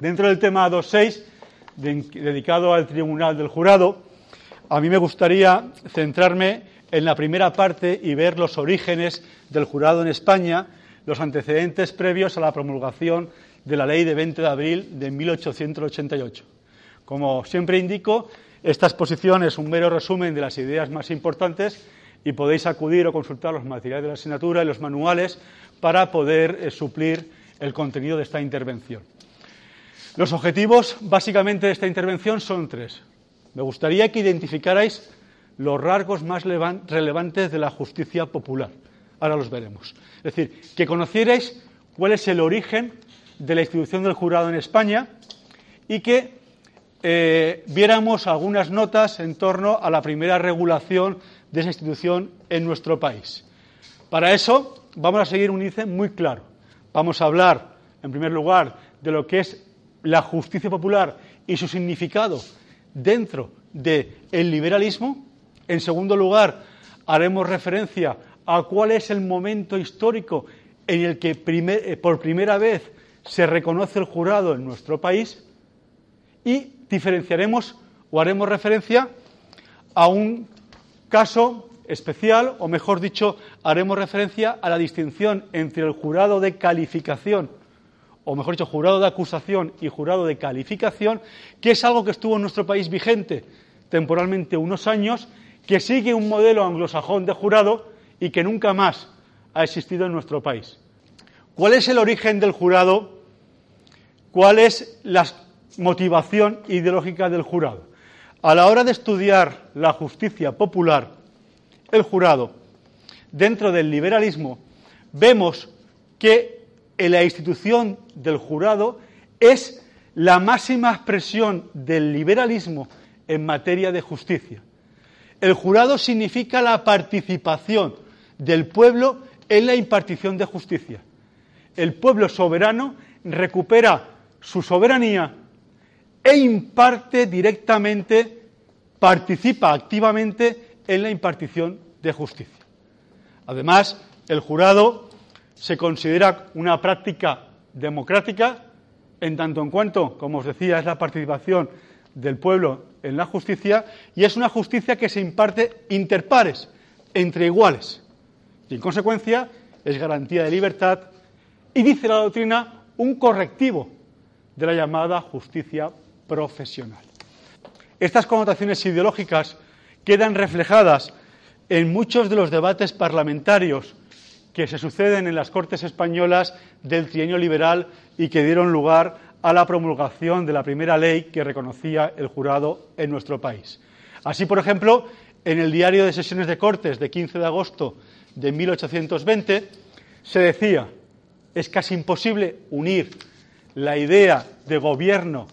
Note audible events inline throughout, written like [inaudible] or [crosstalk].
Dentro del tema 2.6, dedicado al Tribunal del Jurado, a mí me gustaría centrarme en la primera parte y ver los orígenes del jurado en España, los antecedentes previos a la promulgación de la Ley de 20 de abril de 1888. Como siempre indico, esta exposición es un mero resumen de las ideas más importantes y podéis acudir o consultar los materiales de la asignatura y los manuales para poder eh, suplir el contenido de esta intervención. Los objetivos básicamente de esta intervención son tres. Me gustaría que identificarais los rasgos más relevantes de la justicia popular. Ahora los veremos. Es decir, que conocierais cuál es el origen de la institución del jurado en España y que eh, viéramos algunas notas en torno a la primera regulación de esa institución en nuestro país. Para eso vamos a seguir un índice muy claro. Vamos a hablar, en primer lugar, de lo que es la justicia popular y su significado dentro del liberalismo. En segundo lugar, haremos referencia a cuál es el momento histórico en el que eh, por primera vez se reconoce el jurado en nuestro país y diferenciaremos o haremos referencia a un caso especial, o mejor dicho, haremos referencia a la distinción entre el jurado de calificación, o mejor dicho, jurado de acusación y jurado de calificación, que es algo que estuvo en nuestro país vigente temporalmente unos años, que sigue un modelo anglosajón de jurado y que nunca más ha existido en nuestro país. ¿Cuál es el origen del jurado? ¿Cuál es la motivación ideológica del jurado? A la hora de estudiar la justicia popular, el jurado, dentro del liberalismo, vemos que la institución del jurado es la máxima expresión del liberalismo en materia de justicia. El jurado significa la participación del pueblo en la impartición de justicia. El pueblo soberano recupera su soberanía e imparte directamente, participa activamente en la impartición de justicia. Además, el jurado se considera una práctica democrática en tanto en cuanto, como os decía, es la participación del pueblo en la justicia y es una justicia que se imparte interpares, entre iguales. Y en consecuencia es garantía de libertad y dice la doctrina un correctivo de la llamada justicia profesional. Estas connotaciones ideológicas quedan reflejadas en muchos de los debates parlamentarios que se suceden en las Cortes españolas del trienio liberal y que dieron lugar a la promulgación de la primera ley que reconocía el jurado en nuestro país. Así, por ejemplo, en el diario de sesiones de Cortes de 15 de agosto de 1820 se decía es casi imposible unir la idea de gobierno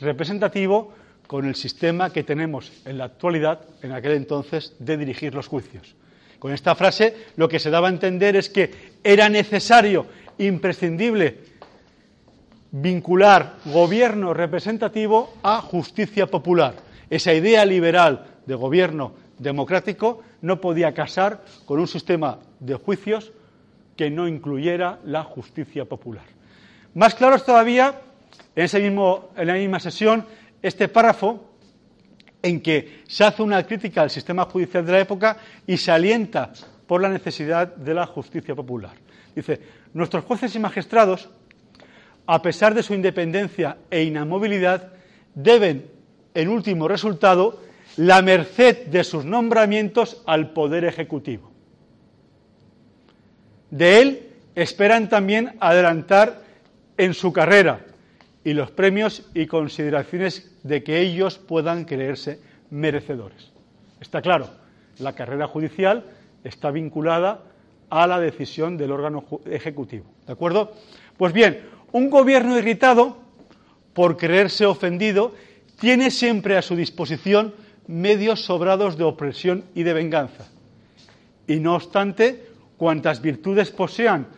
representativo con el sistema que tenemos en la actualidad, en aquel entonces, de dirigir los juicios. Con esta frase lo que se daba a entender es que era necesario, imprescindible, vincular gobierno representativo a justicia popular. Esa idea liberal de gobierno democrático no podía casar con un sistema de juicios que no incluyera la justicia popular. Más claro es todavía, en, la misma sesión, este párrafo en que se hace una crítica al sistema judicial de la época y se alienta por la necesidad de la justicia popular. Dice, nuestros jueces y magistrados, a pesar de su independencia e inamovilidad, deben, en último resultado, la merced de sus nombramientos al Poder Ejecutivo. De él esperan también adelantar en su carrera y los premios y consideraciones de que ellos puedan creerse merecedores. Está claro, la carrera judicial está vinculada a la decisión del órgano ejecutivo. ¿De acuerdo? Pues bien, un gobierno irritado, por creerse ofendido, tiene siempre a su disposición medios sobrados de opresión y de venganza. Y no obstante, cuantas virtudes posean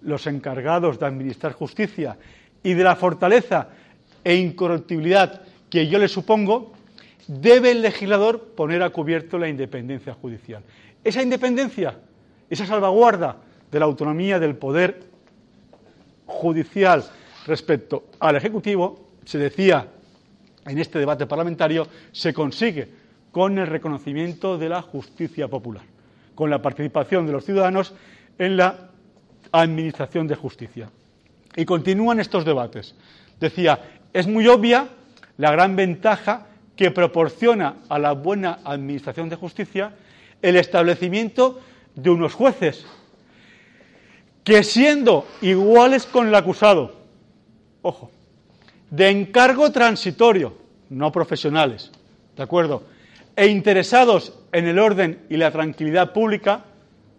los encargados de administrar justicia y de la fortaleza e incorruptibilidad que yo le supongo, debe el legislador poner a cubierto la independencia judicial. Esa independencia, esa salvaguarda de la autonomía del poder judicial respecto al Ejecutivo, se decía en este debate parlamentario, se consigue con el reconocimiento de la justicia popular, con la participación de los ciudadanos en la administración de justicia. Y continúan estos debates. Decía, es muy obvia la gran ventaja que proporciona a la buena administración de justicia el establecimiento de unos jueces que siendo iguales con el acusado, ojo, de encargo transitorio, no profesionales, ¿de acuerdo? E interesados en el orden y la tranquilidad pública,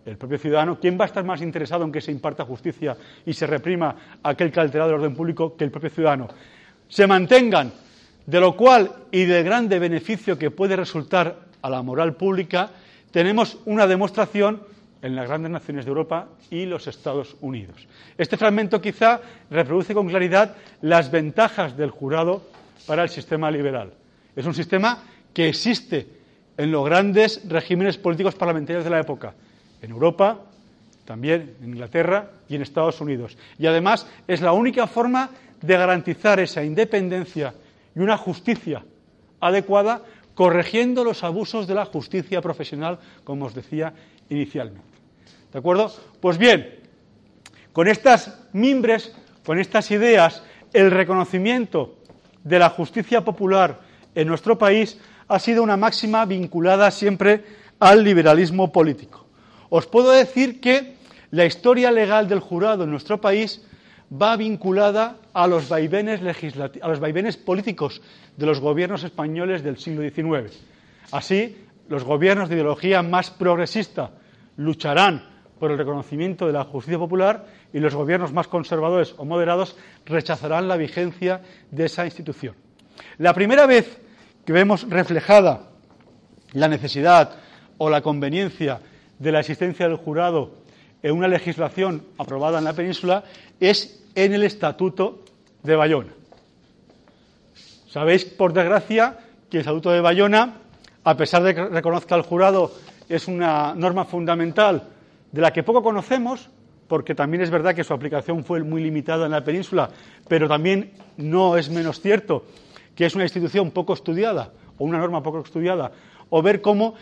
el propio ciudadano, ¿quién va a estar más interesado en que se imparta justicia y se reprima aquel que ha alterado el orden público que el propio ciudadano? Se mantengan, de lo cual y del grande beneficio que puede resultar a la moral pública, tenemos una demostración en las grandes naciones de Europa y los Estados Unidos. Este fragmento quizá reproduce con claridad las ventajas del jurado para el sistema liberal. Es un sistema que existe en los grandes regímenes políticos parlamentarios de la época, en Europa, también en Inglaterra y en Estados Unidos. Y además es la única forma de garantizar esa independencia y una justicia adecuada, corrigiendo los abusos de la justicia profesional, como os decía inicialmente. ¿De acuerdo? Pues bien, con estas mimbres, con estas ideas, el reconocimiento de la justicia popular en nuestro país ha sido una máxima vinculada siempre al liberalismo político. Os puedo decir que la historia legal del jurado en nuestro país va vinculada a los vaivenes, a los vaivenes políticos de los gobiernos españoles del siglo XIX. Así, los gobiernos de ideología más progresista lucharán por el reconocimiento de la justicia popular y los gobiernos más conservadores o moderados rechazarán la vigencia de esa institución. La primera vez que vemos reflejada la necesidad o la conveniencia de la existencia del jurado en una legislación aprobada en la península es en el Estatuto de Bayona. Sabéis, por desgracia, que el Estatuto de Bayona, a pesar de que reconozca al jurado, es una norma fundamental de la que poco conocemos, porque también es verdad que su aplicación fue muy limitada en la península, pero también no es menos cierto que es una institución poco estudiada o una norma poco estudiada, o ver cómo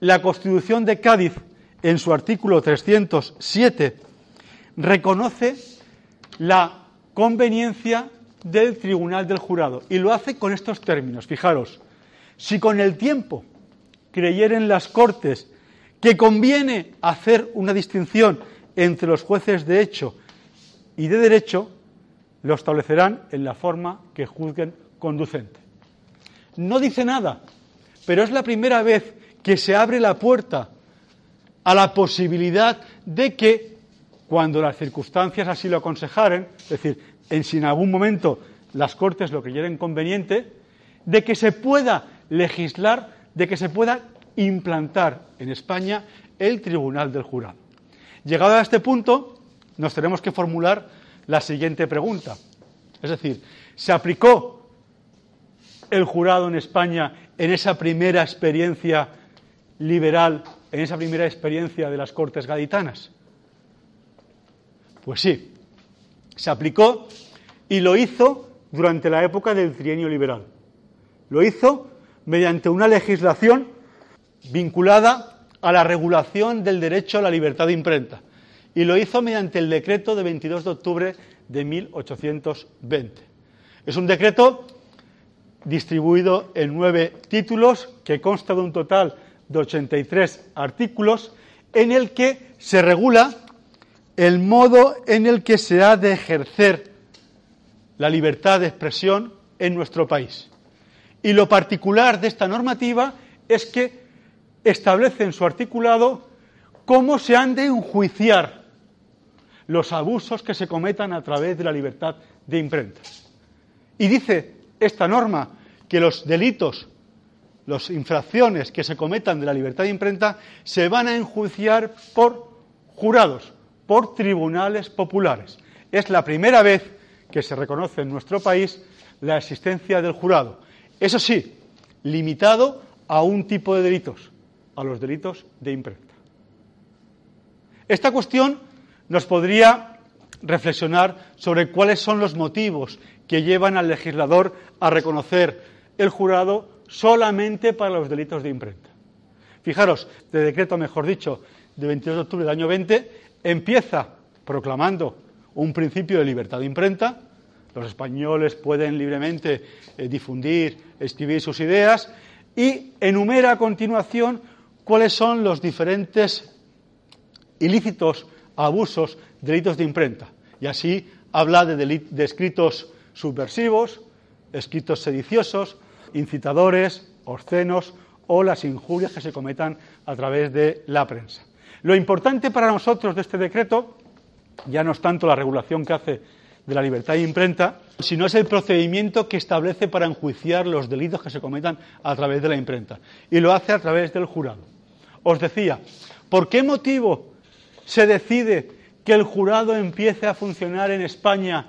la Constitución de Cádiz, en su artículo 307, reconoce la conveniencia del Tribunal del Jurado y lo hace con estos términos. Fijaros, si con el tiempo creyeren las Cortes que conviene hacer una distinción entre los jueces de hecho y de derecho, lo establecerán en la forma que juzguen conducente. No dice nada, pero es la primera vez que se abre la puerta a la posibilidad de que, cuando las circunstancias así lo aconsejaren, es decir, en si en algún momento las Cortes lo creyeren conveniente, de que se pueda legislar, de que se pueda implantar en España el Tribunal del Jurado. Llegado a este punto, nos tenemos que formular la siguiente pregunta. Es decir, ¿se aplicó el jurado en España en esa primera experiencia liberal en esa primera experiencia de las Cortes Gaditanas? Pues sí, se aplicó y lo hizo durante la época del trienio liberal. Lo hizo mediante una legislación vinculada a la regulación del derecho a la libertad de imprenta y lo hizo mediante el decreto de 22 de octubre de 1820. Es un decreto distribuido en nueve títulos que consta de un total de 83 artículos en el que se regula el modo en el que se ha de ejercer la libertad de expresión en nuestro país. Y lo particular de esta normativa es que establece en su articulado cómo se han de enjuiciar los abusos que se cometan a través de la libertad de imprenta. Y dice esta norma que los delitos, las infracciones que se cometan de la libertad de imprenta se van a enjuiciar por jurados, por tribunales populares. Es la primera vez que se reconoce en nuestro país la existencia del jurado. Eso sí, limitado a un tipo de delitos, a los delitos de imprenta. Esta cuestión nos podría reflexionar sobre cuáles son los motivos que llevan al legislador a reconocer el jurado solamente para los delitos de imprenta. Fijaros, de decreto, mejor dicho, de 22 de octubre del año 20, empieza proclamando un principio de libertad de imprenta. Los españoles pueden libremente eh, difundir, escribir sus ideas y enumera a continuación cuáles son los diferentes ilícitos abusos, delitos de imprenta. Y así habla de, escritos subversivos, escritos sediciosos, incitadores, obscenos o las injurias que se cometan a través de la prensa. Lo importante para nosotros de este decreto ya no es tanto la regulación que hace de la libertad de imprenta, sino es el procedimiento que establece para enjuiciar los delitos que se cometan a través de la imprenta. Y lo hace a través del jurado. Os decía, ¿por qué motivo se decide que el jurado empiece a funcionar en España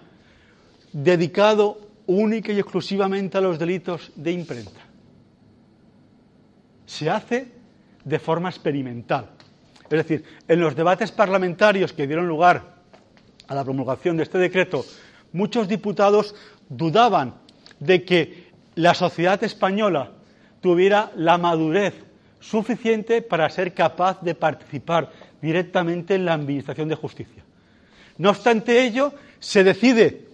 dedicado única y exclusivamente a los delitos de imprenta. Se hace de forma experimental. Es decir, en los debates parlamentarios que dieron lugar a la promulgación de este decreto, muchos diputados dudaban de que la sociedad española tuviera la madurez suficiente para ser capaz de participar directamente en la Administración de Justicia. No obstante ello, se decide,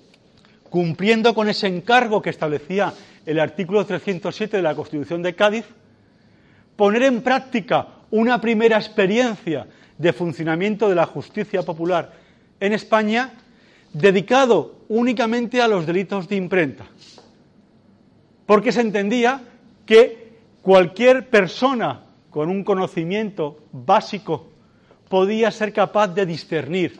cumpliendo con ese encargo que establecía el artículo 307 de la Constitución de Cádiz, poner en práctica una primera experiencia de funcionamiento de la justicia popular en España dedicado únicamente a los delitos de imprenta. Porque se entendía que cualquier persona con un conocimiento básico podía ser capaz de discernir,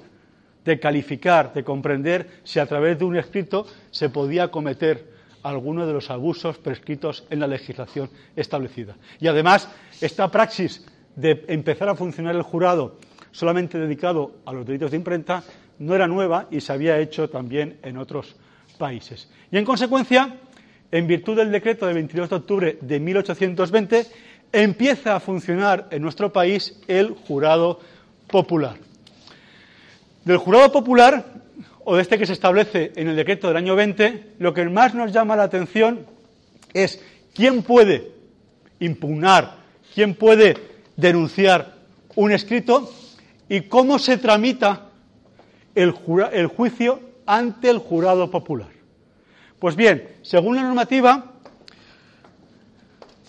de calificar, de comprender si a través de un escrito se podía cometer alguno de los abusos prescritos en la legislación establecida. Y además, esta praxis de empezar a funcionar el jurado solamente dedicado a los delitos de imprenta no era nueva y se había hecho también en otros países. Y en consecuencia, en virtud del decreto de 22 de octubre de 1820, empieza a funcionar en nuestro país el jurado popular. Del jurado popular, o de este que se establece en el decreto del año 20, lo que más nos llama la atención es quién puede impugnar, quién puede denunciar un escrito y cómo se tramita el, el juicio ante el jurado popular. Pues bien, según la normativa,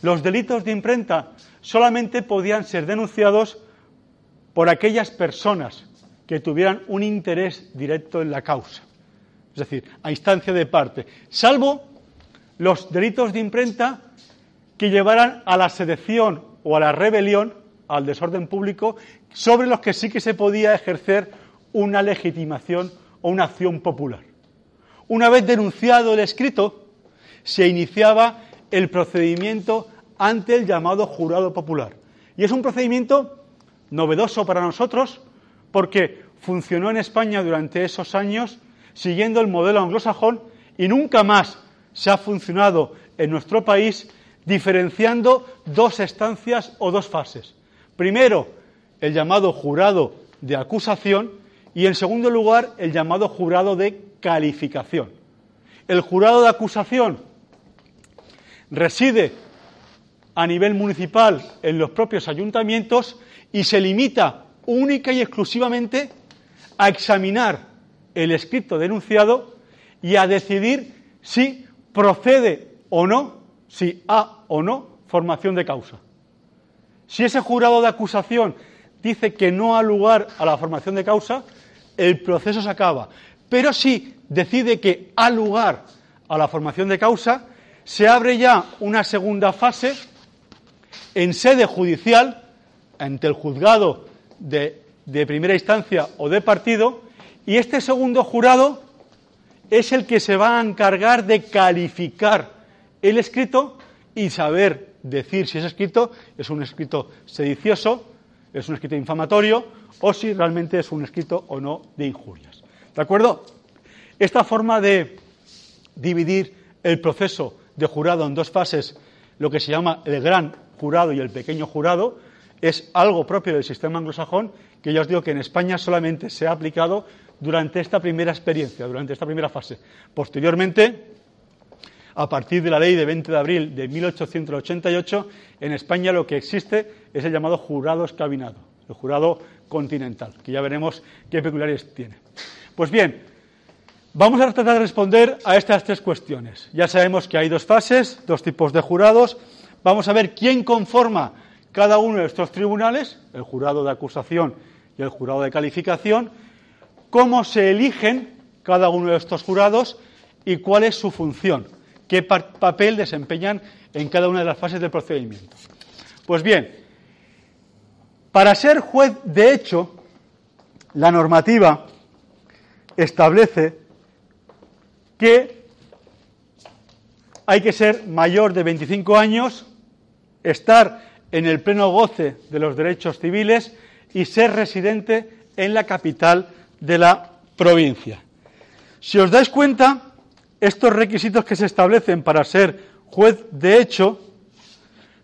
los delitos de imprenta solamente podían ser denunciados por aquellas personas que tuvieran un interés directo en la causa, es decir, a instancia de parte, salvo los delitos de imprenta que llevaran a la sedición o a la rebelión, al desorden público, sobre los que sí que se podía ejercer una legitimación o una acción popular. Una vez denunciado el escrito, se iniciaba el procedimiento ante el llamado jurado popular. Y es un procedimiento novedoso para nosotros porque funcionó en España durante esos años siguiendo el modelo anglosajón y nunca más se ha funcionado en nuestro país diferenciando dos estancias o dos fases. Primero, el llamado jurado de acusación y, en segundo lugar, el llamado jurado de calificación. El jurado de acusación reside a nivel municipal en los propios ayuntamientos y se limita única y exclusivamente a examinar el escrito denunciado y a decidir si procede o no, si ha o no formación de causa. Si ese jurado de acusación dice que no ha lugar a la formación de causa, el proceso se acaba. Pero si decide que ha lugar a la formación de causa, se abre ya una segunda fase en sede judicial ante el juzgado de, primera instancia o de partido, y este segundo jurado es el que se va a encargar de calificar el escrito y saber decir si ese escrito es un escrito sedicioso, es un escrito infamatorio o si realmente es un escrito o no de injurias. ¿De acuerdo? Esta forma de dividir el proceso de jurado en dos fases, lo que se llama el gran jurado y el pequeño jurado, es algo propio del sistema anglosajón que ya os digo que en España solamente se ha aplicado durante esta primera experiencia, durante esta primera fase. Posteriormente, a partir de la ley de 20 de abril de 1888, en España lo que existe es el llamado jurado escabinado, el jurado continental, que ya veremos qué peculiaridades tiene. Pues bien, vamos a tratar de responder a estas tres cuestiones. Ya sabemos que hay dos fases, dos tipos de jurados. Vamos a ver quién conforma cada uno de estos tribunales, el jurado de acusación y el jurado de calificación, cómo se eligen cada uno de estos jurados y cuál es su función, qué papel desempeñan en cada una de las fases del procedimiento. Pues bien, para ser juez de hecho, la normativa establece que hay que ser mayor de 25 años, estar en el pleno goce de los derechos civiles y ser residente en la capital de la provincia. Si os dais cuenta, estos requisitos que se establecen para ser juez de hecho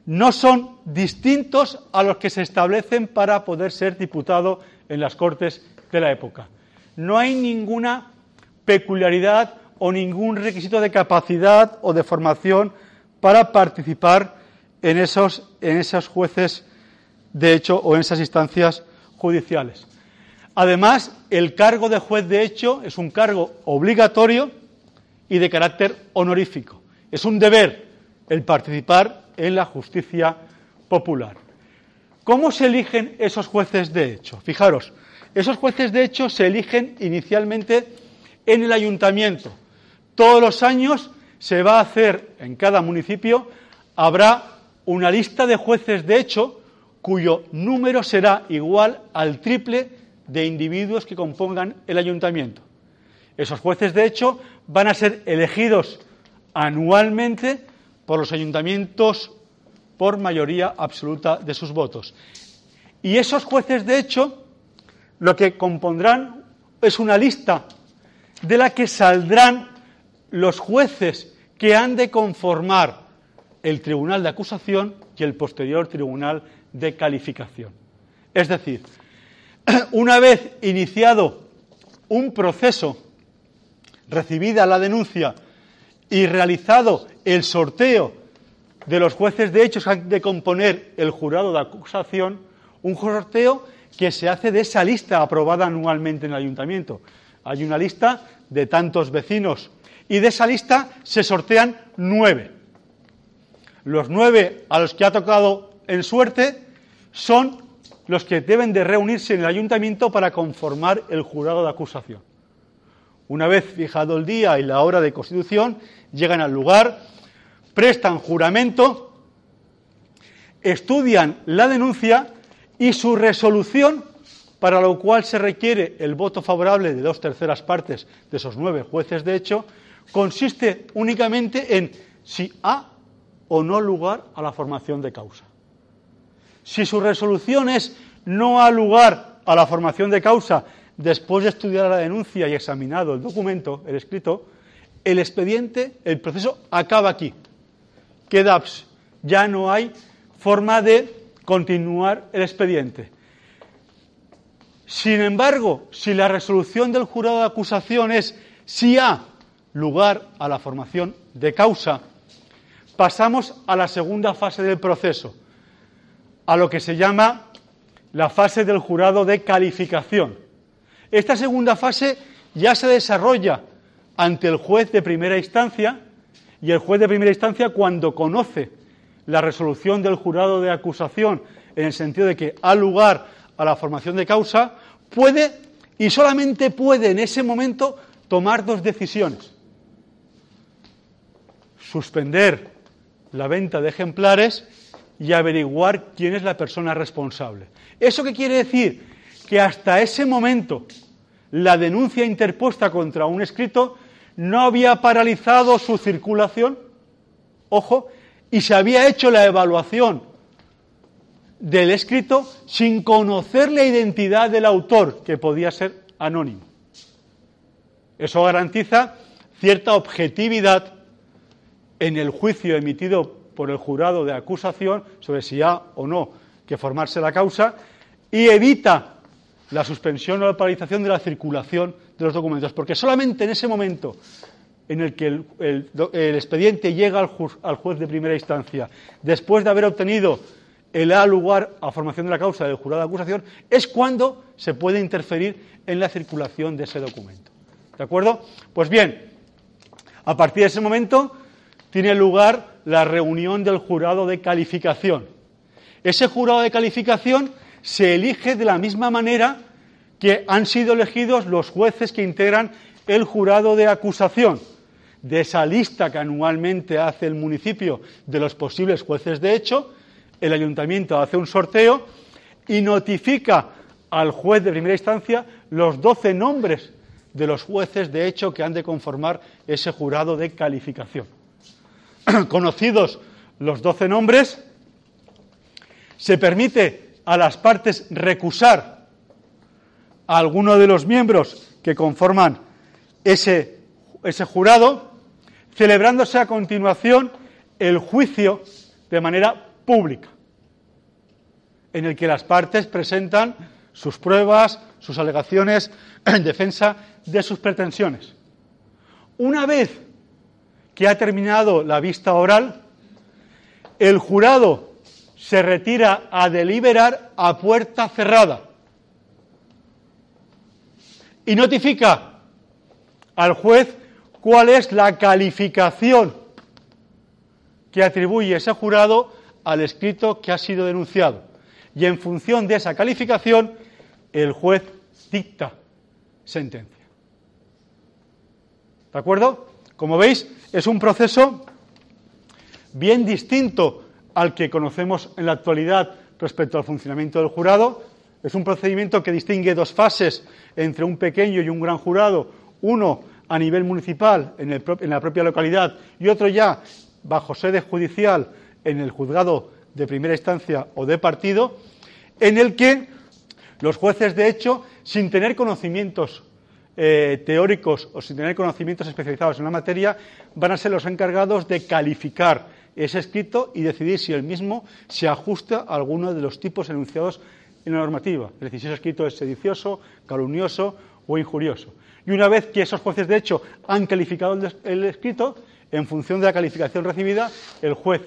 no son distintos a los que se establecen para poder ser diputado en las Cortes de la época. No hay ninguna peculiaridad o ningún requisito de capacidad o de formación para participar en esos, en esos jueces de hecho o en esas instancias judiciales. Además, el cargo de juez de hecho es un cargo obligatorio y de carácter honorífico. Es un deber el participar en la justicia popular. ¿Cómo se eligen esos jueces de hecho? Fijaros, esos jueces de hecho se eligen inicialmente en el ayuntamiento. Todos los años se va a hacer en cada municipio, habrá una lista de jueces de hecho cuyo número será igual al triple de individuos que compongan el ayuntamiento. Esos jueces, de hecho, van a ser elegidos anualmente por los ayuntamientos por mayoría absoluta de sus votos. Y esos jueces, de hecho, lo que compondrán es una lista de la que saldrán los jueces que han de conformar el tribunal de acusación y el posterior tribunal de calificación. Es decir, [clears throat] una vez iniciado un proceso, recibida la denuncia y realizado el sorteo de los jueces de hechos han de componer el jurado de acusación, un sorteo que se hace de esa lista aprobada anualmente en el ayuntamiento. Hay una lista de tantos vecinos y de esa lista se sortean nueve. Los nueve a los que ha tocado en suerte son los que deben de reunirse en el ayuntamiento para conformar el jurado de acusación. Una vez fijado el día y la hora de constitución, llegan al lugar, prestan juramento, estudian la denuncia y su resolución, para lo cual se requiere el voto favorable de dos terceras partes de esos nueve jueces de hecho, consiste únicamente en si ha o no lugar a la formación de causa. Si su resolución es no ha lugar a la formación de causa después de estudiar la denuncia y examinado el documento, el escrito, el expediente, el proceso acaba aquí. Queda, ya no hay forma de continuar el expediente. Sin embargo, si la resolución del jurado de acusación es si ha lugar a la formación de causa, pasamos a la segunda fase del proceso, a lo que se llama la fase del jurado de calificación. Esta segunda fase ya se desarrolla ante el juez de primera instancia y el juez de primera instancia cuando conoce la resolución del jurado de acusación en el sentido de que ha lugar a la formación de causa, puede y solamente puede en ese momento tomar dos decisiones. Suspender la venta de ejemplares y averiguar quién es la persona responsable. ¿Eso qué quiere decir? Que hasta ese momento la denuncia interpuesta contra un escrito no había paralizado su circulación, ojo, y se había hecho la evaluación del escrito sin conocer la identidad del autor, que podía ser anónimo. Eso garantiza cierta objetividad en el juicio emitido por el jurado de acusación sobre si ha o no que formarse la causa y evita la suspensión o la paralización de la circulación de los documentos, porque solamente en ese momento en el que el, expediente llega al, al, juez de primera instancia, después de haber obtenido el A lugar a formación de la causa del jurado de acusación, es cuando se puede interferir en la circulación de ese documento. ¿De acuerdo? Pues bien, a partir de ese momento tiene lugar la reunión del jurado de calificación. Ese jurado de calificación se elige de la misma manera que han sido elegidos los jueces que integran el jurado de acusación. De esa lista que anualmente hace el municipio de los posibles jueces de hecho, el ayuntamiento hace un sorteo y notifica al juez de primera instancia los doce nombres de los jueces de hecho que han de conformar ese jurado de calificación. [clears throat] Conocidos los doce nombres, se permite a las partes recusar a alguno de los miembros que conforman ese, ese jurado, celebrándose a continuación el juicio de manera pública, en el que las partes presentan sus pruebas, sus alegaciones [clears throat] en defensa de sus pretensiones. Una vez que ha terminado la vista oral, el jurado se retira a deliberar a puerta cerrada y notifica al juez cuál es la calificación que atribuye ese jurado al escrito que ha sido denunciado. Y en función de esa calificación, el juez dicta sentencia. ¿De acuerdo? Como veis, es un proceso bien distinto al que conocemos en la actualidad respecto al funcionamiento del jurado. Es un procedimiento que distingue dos fases entre un pequeño y un gran jurado, uno a nivel municipal en, la propia localidad y otro ya bajo sede judicial en el juzgado de primera instancia o de partido, en el que los jueces, de hecho, sin tener conocimientos eh, teóricos o sin tener conocimientos especializados en la materia, van a ser los encargados de calificar ese escrito y decidir si el mismo se ajusta a alguno de los tipos enunciados en la normativa. Es decir, si ese escrito es sedicioso, calumnioso o injurioso. Y una vez que esos jueces, de hecho, han calificado el escrito, en función de la calificación recibida, el juez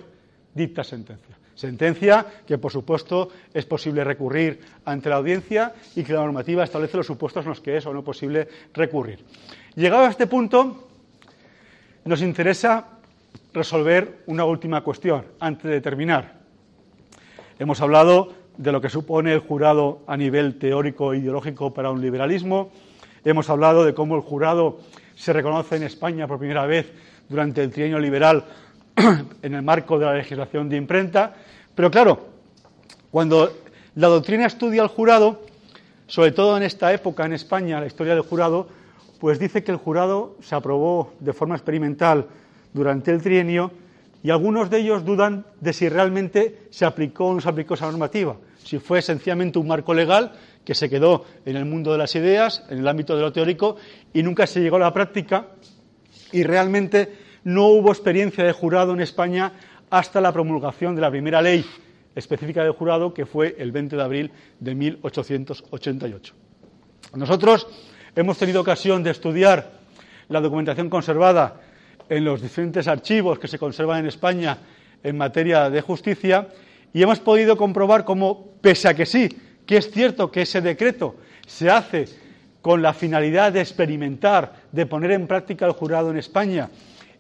dicta sentencia. Sentencia que, por supuesto, es posible recurrir ante la audiencia y que la normativa establece los supuestos en los que es o no posible recurrir. Llegado a este punto, nos interesa resolver una última cuestión antes de terminar. Hemos hablado de lo que supone el jurado a nivel teórico e ideológico para un liberalismo. Hemos hablado de cómo el jurado se reconoce en España por primera vez durante el trienio liberal [clears throat] en el marco de la legislación de imprenta. Pero claro, cuando la doctrina estudia al jurado, sobre todo en esta época en España, la historia del jurado, pues dice que el jurado se aprobó de forma experimental durante el trienio y algunos de ellos dudan de si realmente se aplicó o no se aplicó esa normativa, si fue sencillamente un marco legal que se quedó en el mundo de las ideas, en el ámbito de lo teórico, y nunca se llegó a la práctica, y realmente no hubo experiencia de jurado en España hasta la promulgación de la primera ley específica del jurado, que fue el 20 de abril de 1888. Nosotros hemos tenido ocasión de estudiar la documentación conservada en los diferentes archivos que se conservan en España en materia de justicia y hemos podido comprobar cómo, pese a que sí, que es cierto que ese decreto se hace con la finalidad de experimentar, de poner en práctica el jurado en España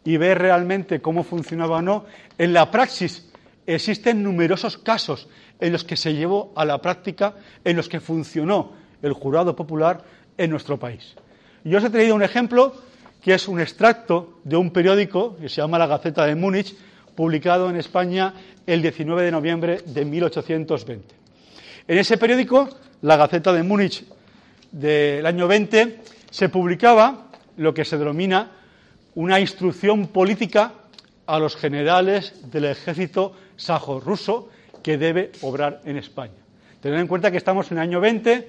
y ver realmente cómo funcionaba o no, en la praxis existen numerosos casos en los que se llevó a la práctica, en los que funcionó el jurado popular en nuestro país. Yo os he traído un ejemplo que es un extracto de un periódico que se llama La Gaceta de Múnich, publicado en España el 19 de noviembre de 1820. En ese periódico, la Gaceta de Múnich del año 20, se publicaba lo que se denomina una instrucción política a los generales del ejército sajo-ruso que debe obrar en España. Tened en cuenta que estamos en el año 20,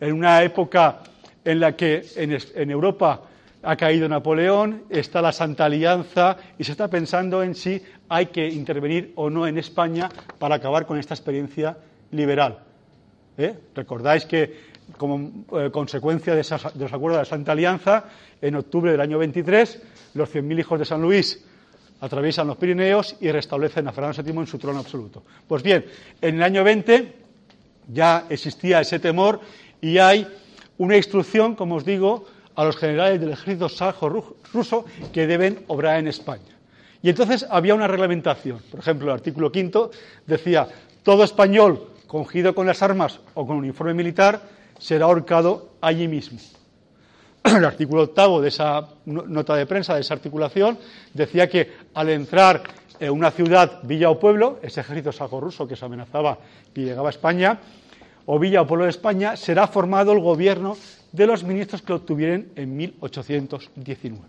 en una época en la que en, Europa ha caído Napoleón, está la Santa Alianza y se está pensando en si hay que intervenir o no en España para acabar con esta experiencia liberal. ¿Eh? Recordáis que como eh, consecuencia de, de, los acuerdos de la Santa Alianza, en octubre del año 23, los 100.000 hijos de San Luis atraviesan los Pirineos y restablecen a Fernando VII en su trono absoluto. Pues bien, en el año 20 ya existía ese temor y hay una instrucción, como os digo, a los generales del ejército sajo ruso que deben obrar en España. Y entonces había una reglamentación. Por ejemplo, el artículo quinto decía, todo español congido con las armas o con uniforme militar será ahorcado allí mismo. [clears throat] El artículo octavo de esa nota de prensa, de esa articulación, decía que al entrar en una ciudad, villa o pueblo, ese ejército saco-ruso que se amenazaba y llegaba a España, o villa o pueblo de España, será formado el gobierno de los ministros que lo obtuvieran en 1819.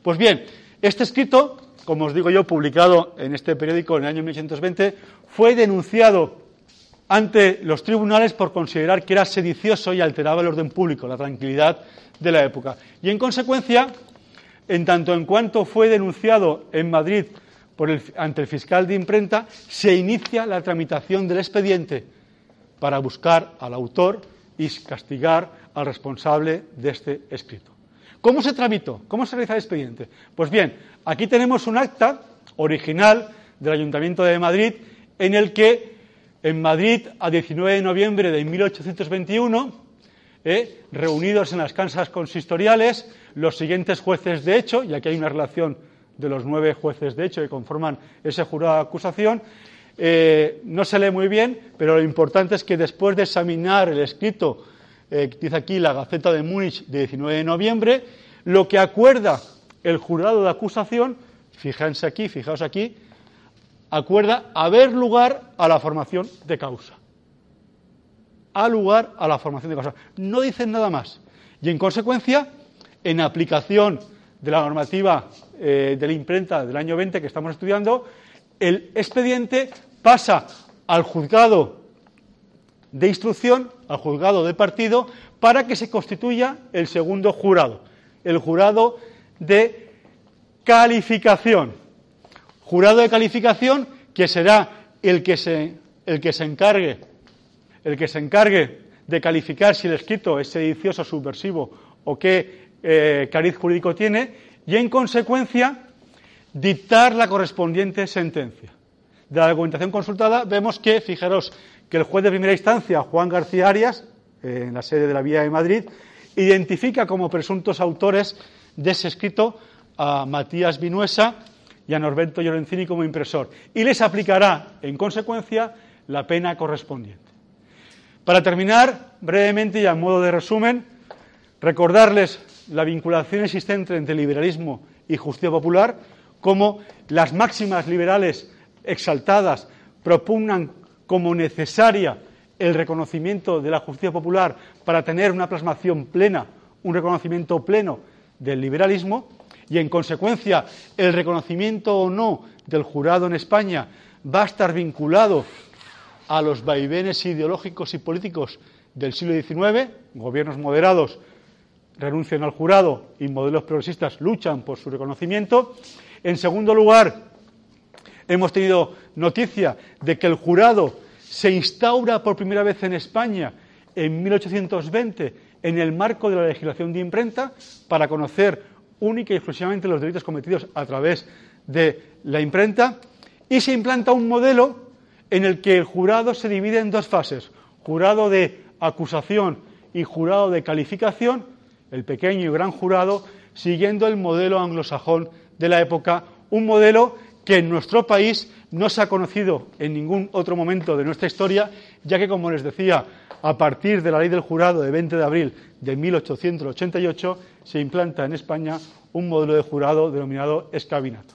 Pues bien, este escrito, como os digo yo, publicado en este periódico en el año 1820, fue denunciado ante los tribunales por considerar que era sedicioso y alteraba el orden público, la tranquilidad de la época. Y en consecuencia, en tanto en cuanto fue denunciado en Madrid ante el fiscal de imprenta, se inicia la tramitación del expediente para buscar al autor y castigar al responsable de este escrito. ¿Cómo se tramitó? ¿Cómo se realiza el expediente? Pues bien, aquí tenemos un acta original del Ayuntamiento de Madrid en el que en Madrid a 19 de noviembre de 1821, eh, reunidos en las casas consistoriales, los siguientes jueces de hecho, y aquí hay una relación de los nueve jueces de hecho que conforman ese jurado de acusación, eh, no se lee muy bien, pero lo importante es que después de examinar el escrito, eh, dice aquí la Gaceta de Múnich de 19 de noviembre, lo que acuerda el jurado de acusación, fíjense aquí, fijaos aquí, acuerda haber lugar a la formación de causa. A lugar a la formación de causa. No dicen nada más. Y en consecuencia, en aplicación de la normativa eh, de la imprenta del año 20 que estamos estudiando, el expediente pasa al juzgado de instrucción, al juzgado de partido, para que se constituya el segundo jurado, el jurado de calificación jurado de calificación que será el que se, el que se encargue el que se encargue de calificar si el escrito es sedicioso, subversivo o qué eh, cariz jurídico tiene y en consecuencia dictar la correspondiente sentencia. De la documentación consultada vemos que, fijaros, que el juez de primera instancia, Juan García Arias, en la sede de la Vía de Madrid, identifica como presuntos autores de ese escrito a Matías Vinuesa y a Norberto Llorenzini como impresor y les aplicará, en consecuencia, la pena correspondiente. Para terminar, brevemente y a modo de resumen, recordarles la vinculación existente entre liberalismo y justicia popular, como las máximas liberales exaltadas propugnan como necesaria el reconocimiento de la justicia popular para tener una plasmación plena, un reconocimiento pleno del liberalismo, y, en consecuencia, el reconocimiento o no del jurado en España va a estar vinculado a los vaivenes ideológicos y políticos del siglo XIX, gobiernos moderados renuncian al jurado y modelos progresistas luchan por su reconocimiento. En segundo lugar, hemos tenido noticia de que el jurado se instaura por primera vez en España en 1820 en el marco de la legislación de imprenta para conocer única y exclusivamente los delitos cometidos a través de la imprenta y se implanta un modelo en el que el jurado se divide en dos fases, jurado de acusación y jurado de calificación, el pequeño y gran jurado, siguiendo el modelo anglosajón de la época, un modelo que en nuestro país no se ha conocido en ningún otro momento de nuestra historia, ya que, como les decía, a partir de la ley del jurado de 20 de abril de 1888 se implanta en España un modelo de jurado denominado escabinato.